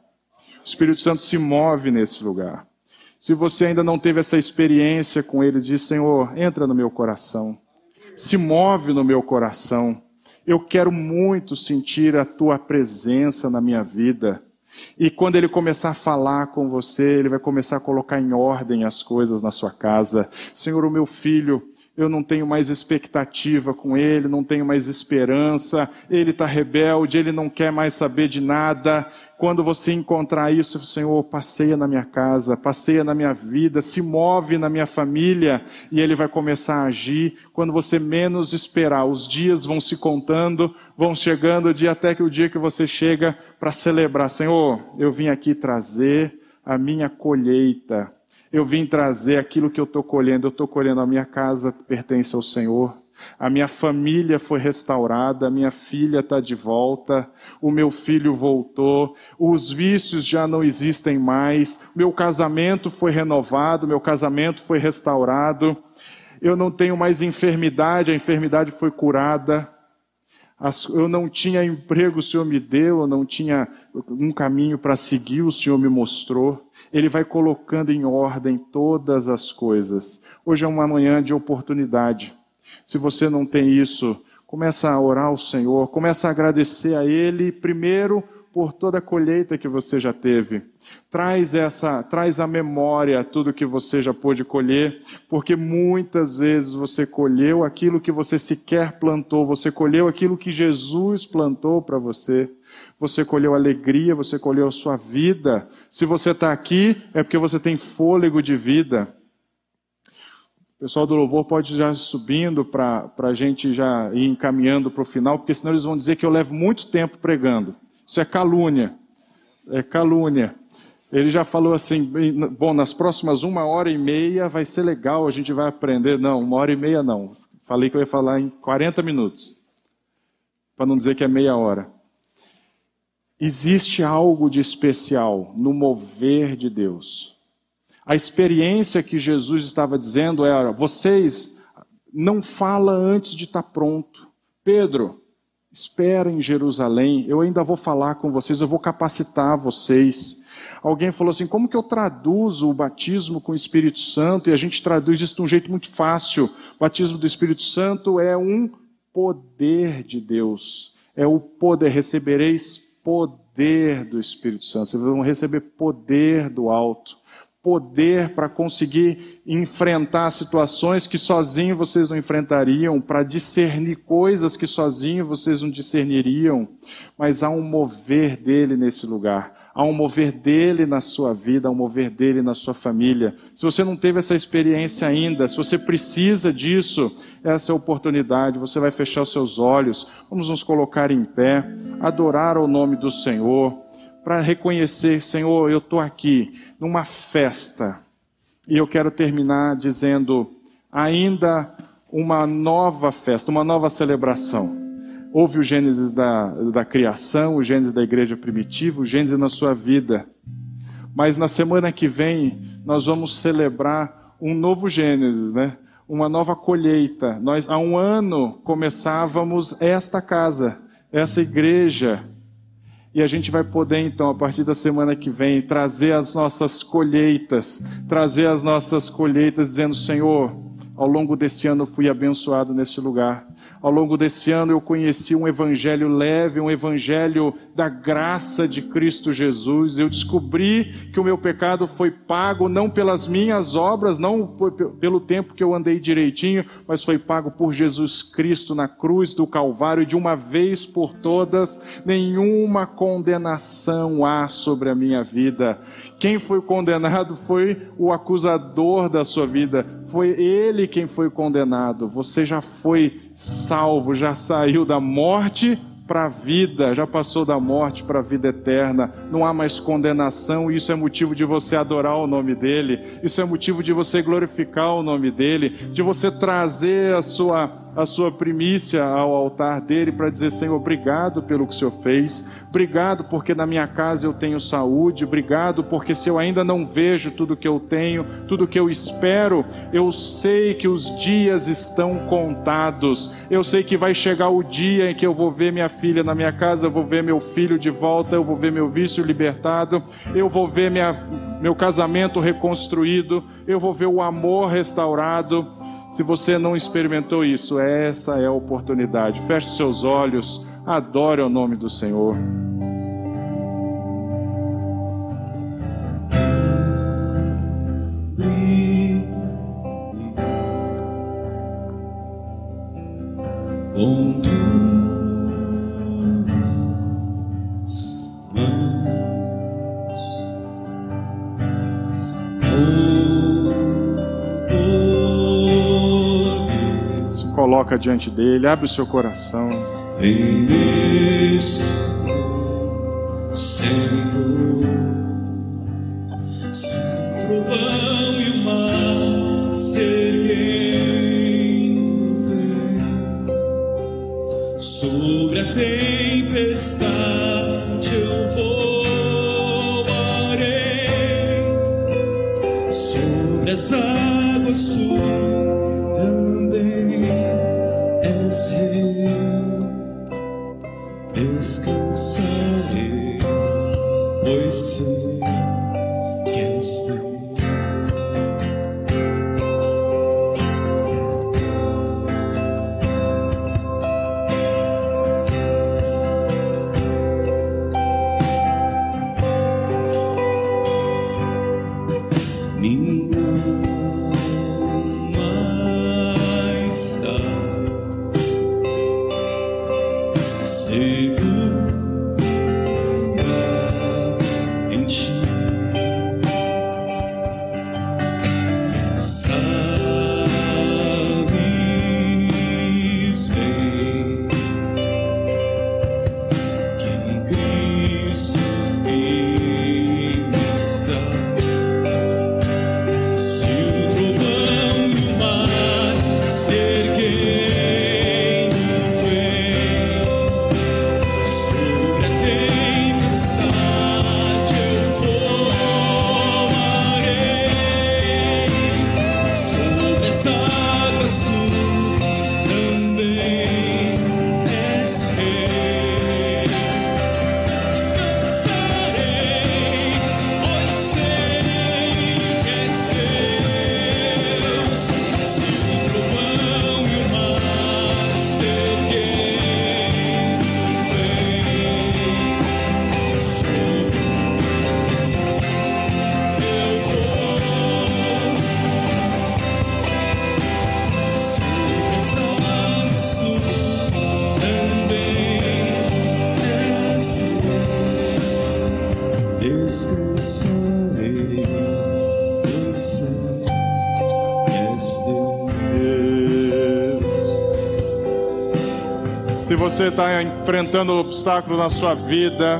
O Espírito Santo se move nesse lugar. Se você ainda não teve essa experiência com Ele, diz: Senhor, entra no meu coração, se move no meu coração. Eu quero muito sentir a tua presença na minha vida. E quando ele começar a falar com você, ele vai começar a colocar em ordem as coisas na sua casa. Senhor, o meu filho, eu não tenho mais expectativa com ele, não tenho mais esperança, ele está rebelde, ele não quer mais saber de nada. Quando você encontrar isso, Senhor, passeia na minha casa, passeia na minha vida, se move na minha família, e ele vai começar a agir. Quando você menos esperar, os dias vão se contando, vão chegando o dia até que o dia que você chega para celebrar, Senhor, eu vim aqui trazer a minha colheita eu vim trazer aquilo que eu estou colhendo. Eu estou colhendo, a minha casa pertence ao Senhor. A minha família foi restaurada, a minha filha está de volta, o meu filho voltou, os vícios já não existem mais, meu casamento foi renovado, meu casamento foi restaurado, eu não tenho mais enfermidade, a enfermidade foi curada, eu não tinha emprego, o Senhor me deu, eu não tinha um caminho para seguir, o Senhor me mostrou. Ele vai colocando em ordem todas as coisas. Hoje é uma manhã de oportunidade. Se você não tem isso, começa a orar ao Senhor, começa a agradecer a Ele primeiro por toda a colheita que você já teve. Traz essa, traz a memória tudo que você já pôde colher, porque muitas vezes você colheu aquilo que você sequer plantou, você colheu aquilo que Jesus plantou para você. Você colheu alegria, você colheu a sua vida. Se você está aqui, é porque você tem fôlego de vida. O pessoal do louvor pode já subindo para a gente já ir encaminhando para o final, porque senão eles vão dizer que eu levo muito tempo pregando. Isso é calúnia. É calúnia. Ele já falou assim: bom, nas próximas uma hora e meia vai ser legal, a gente vai aprender. Não, uma hora e meia não. Falei que eu ia falar em 40 minutos. Para não dizer que é meia hora. Existe algo de especial no mover de Deus. A experiência que Jesus estava dizendo era: vocês não fala antes de estar pronto. Pedro, espera em Jerusalém, eu ainda vou falar com vocês, eu vou capacitar vocês. Alguém falou assim: como que eu traduzo o batismo com o Espírito Santo? E a gente traduz isso de um jeito muito fácil. O batismo do Espírito Santo é um poder de Deus. É o poder, recebereis poder do Espírito Santo. Vocês vão receber poder do alto. Poder para conseguir enfrentar situações que sozinho vocês não enfrentariam, para discernir coisas que sozinho vocês não discerniriam, mas há um mover dele nesse lugar há um mover dele na sua vida, há um mover dele na sua família. Se você não teve essa experiência ainda, se você precisa disso, essa é a oportunidade. Você vai fechar os seus olhos, vamos nos colocar em pé, adorar o nome do Senhor, para reconhecer: Senhor, eu estou aqui numa festa. E eu quero terminar dizendo: ainda uma nova festa, uma nova celebração. Houve o Gênesis da, da criação, o Gênesis da igreja primitiva, o Gênesis na sua vida. Mas na semana que vem, nós vamos celebrar um novo Gênesis, né? Uma nova colheita. Nós, há um ano, começávamos esta casa, essa igreja. E a gente vai poder, então, a partir da semana que vem, trazer as nossas colheitas, trazer as nossas colheitas, dizendo: Senhor, ao longo desse ano fui abençoado nesse lugar. Ao longo desse ano eu conheci um evangelho leve, um evangelho da graça de Cristo Jesus. Eu descobri que o meu pecado foi pago não pelas minhas obras, não pelo tempo que eu andei direitinho, mas foi pago por Jesus Cristo na cruz do Calvário de uma vez por todas. Nenhuma condenação há sobre a minha vida. Quem foi condenado foi o acusador da sua vida. Foi ele quem foi condenado. Você já foi salvo, já saiu da morte para a vida, já passou da morte para a vida eterna, não há mais condenação, e isso é motivo de você adorar o nome dele, isso é motivo de você glorificar o nome dele, de você trazer a sua a sua primícia ao altar dele para dizer: Senhor, obrigado pelo que o Senhor fez, obrigado porque na minha casa eu tenho saúde, obrigado porque se eu ainda não vejo tudo que eu tenho, tudo que eu espero, eu sei que os dias estão contados, eu sei que vai chegar o dia em que eu vou ver minha filha na minha casa, eu vou ver meu filho de volta, eu vou ver meu vício libertado, eu vou ver minha, meu casamento reconstruído, eu vou ver o amor restaurado. Se você não experimentou isso, essa é a oportunidade. Feche seus olhos, adore o nome do Senhor. Com coloca diante dele, abre o seu coração. Vem você está enfrentando obstáculos na sua vida,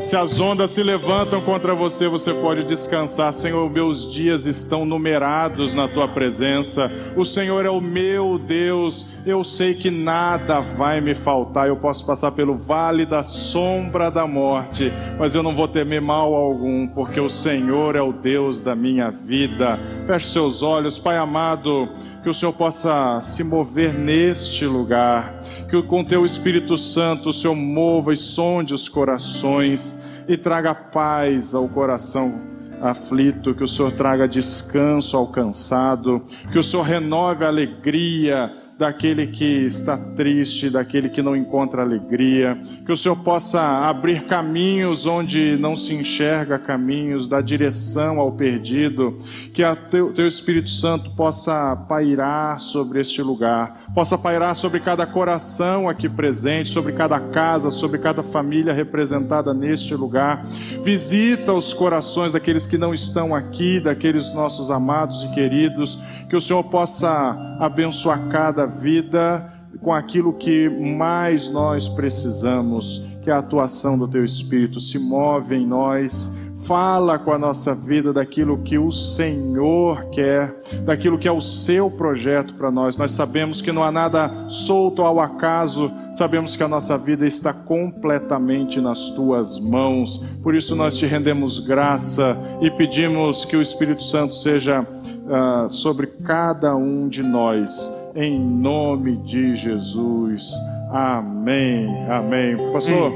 se as ondas se levantam contra você, você pode descansar. Senhor, meus dias estão numerados na tua presença. O Senhor é o meu Deus. Eu sei que nada vai me faltar. Eu posso passar pelo vale da sombra da morte, mas eu não vou temer mal algum, porque o Senhor é o Deus da minha vida. Feche seus olhos, Pai amado, que o Senhor possa se mover neste lugar, que com teu Espírito Santo o Senhor mova e sonde os corações e traga paz ao coração aflito, que o Senhor traga descanso ao cansado, que o Senhor renove a alegria daquele que está triste, daquele que não encontra alegria, que o Senhor possa abrir caminhos onde não se enxerga caminhos, dar direção ao perdido, que o teu, teu Espírito Santo possa pairar sobre este lugar, possa pairar sobre cada coração aqui presente, sobre cada casa, sobre cada família representada neste lugar. Visita os corações daqueles que não estão aqui, daqueles nossos amados e queridos, que o Senhor possa abençoar cada vida com aquilo que mais nós precisamos, que é a atuação do Teu Espírito. Se move em nós fala com a nossa vida daquilo que o Senhor quer, daquilo que é o seu projeto para nós. Nós sabemos que não há nada solto ao acaso, sabemos que a nossa vida está completamente nas tuas mãos. Por isso nós te rendemos graça e pedimos que o Espírito Santo seja uh, sobre cada um de nós, em nome de Jesus. Amém. Amém. Pastor.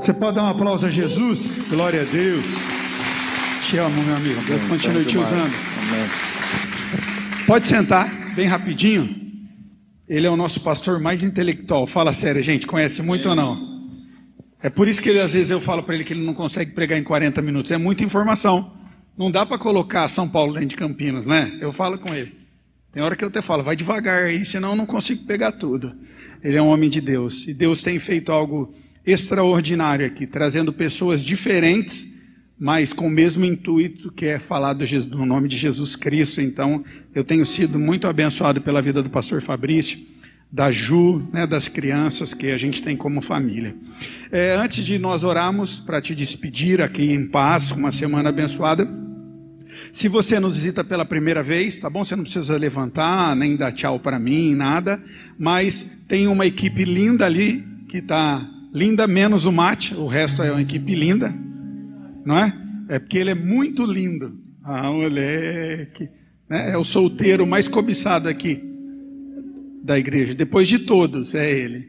Você pode dar um aplauso a Jesus? Glória a Deus. Te amo, meu amigo. Deus continue te usando. Amém. Pode sentar, bem rapidinho. Ele é o nosso pastor mais intelectual. Fala sério, gente. Conhece muito ou não? É por isso que ele, às vezes eu falo para ele que ele não consegue pregar em 40 minutos. É muita informação. Não dá para colocar São Paulo dentro de Campinas, né? Eu falo com ele. Tem hora que eu até falo, vai devagar aí, senão eu não consigo pegar tudo. Ele é um homem de Deus. E Deus tem feito algo extraordinário aqui, trazendo pessoas diferentes mas com o mesmo intuito que é falar do, do, nome de Jesus Cristo. Então, eu tenho sido muito abençoado pela vida do pastor Fabrício, da Ju, né, das crianças que a gente tem como família. É, antes de nós orarmos para te despedir aqui em paz, com uma semana abençoada, se você nos visita pela primeira vez, tá bom? Você não precisa levantar, nem dar tchau para mim, nada, mas tem uma equipe linda ali, que está linda, menos o mate, o resto é uma equipe linda, não é? É porque ele é muito lindo. Ah, moleque. Né? É o solteiro mais cobiçado aqui da igreja. Depois de todos, é ele.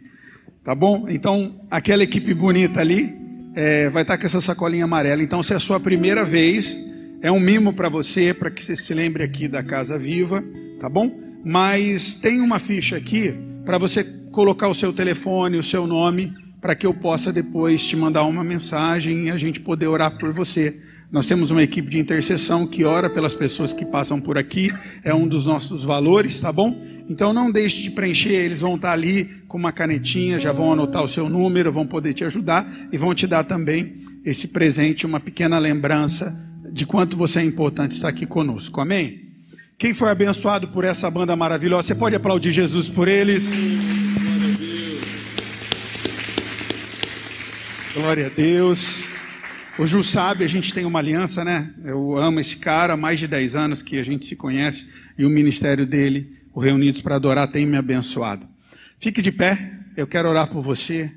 Tá bom? Então, aquela equipe bonita ali é, vai estar com essa sacolinha amarela. Então, se é a sua primeira vez, é um mimo para você, para que você se lembre aqui da Casa Viva, tá bom? Mas tem uma ficha aqui para você colocar o seu telefone, o seu nome para que eu possa depois te mandar uma mensagem e a gente poder orar por você. Nós temos uma equipe de intercessão que ora pelas pessoas que passam por aqui, é um dos nossos valores, tá bom? Então não deixe de preencher, eles vão estar ali com uma canetinha, já vão anotar o seu número, vão poder te ajudar e vão te dar também esse presente, uma pequena lembrança de quanto você é importante estar aqui conosco. Amém? Quem foi abençoado por essa banda maravilhosa, você pode aplaudir Jesus por eles. Glória a Deus. O Ju sabe, a gente tem uma aliança, né? Eu amo esse cara, há mais de 10 anos que a gente se conhece e o ministério dele, o Reunidos para Adorar, tem me abençoado. Fique de pé, eu quero orar por você,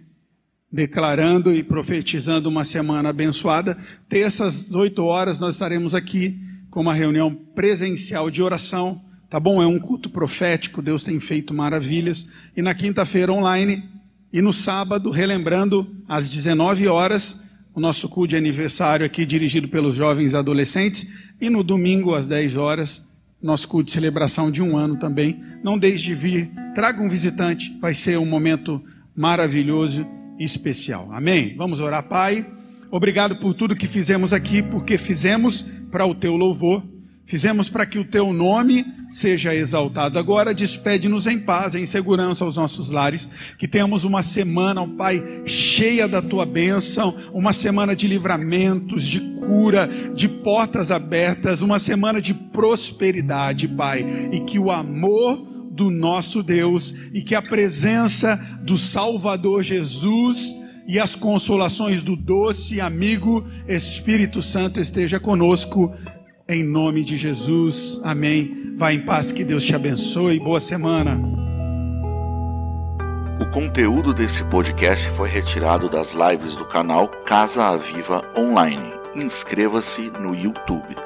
declarando e profetizando uma semana abençoada. Terças, 8 horas, nós estaremos aqui com uma reunião presencial de oração, tá bom? É um culto profético, Deus tem feito maravilhas. E na quinta-feira, online, e no sábado, relembrando, às 19 horas, o nosso culto de aniversário aqui, dirigido pelos jovens adolescentes. E no domingo, às 10 horas, nosso culto de celebração de um ano também. Não deixe de vir, traga um visitante, vai ser um momento maravilhoso especial. Amém? Vamos orar, Pai. Obrigado por tudo que fizemos aqui, porque fizemos para o teu louvor. Fizemos para que o teu nome seja exaltado. Agora despede-nos em paz, em segurança aos nossos lares. Que tenhamos uma semana, ó Pai, cheia da tua bênção, uma semana de livramentos, de cura, de portas abertas, uma semana de prosperidade, Pai. E que o amor do nosso Deus e que a presença do Salvador Jesus e as consolações do doce amigo Espírito Santo esteja conosco em nome de Jesus. Amém. Vá em paz, que Deus te abençoe. Boa semana. O conteúdo desse podcast foi retirado das lives do canal Casa Aviva Online. Inscreva-se no YouTube.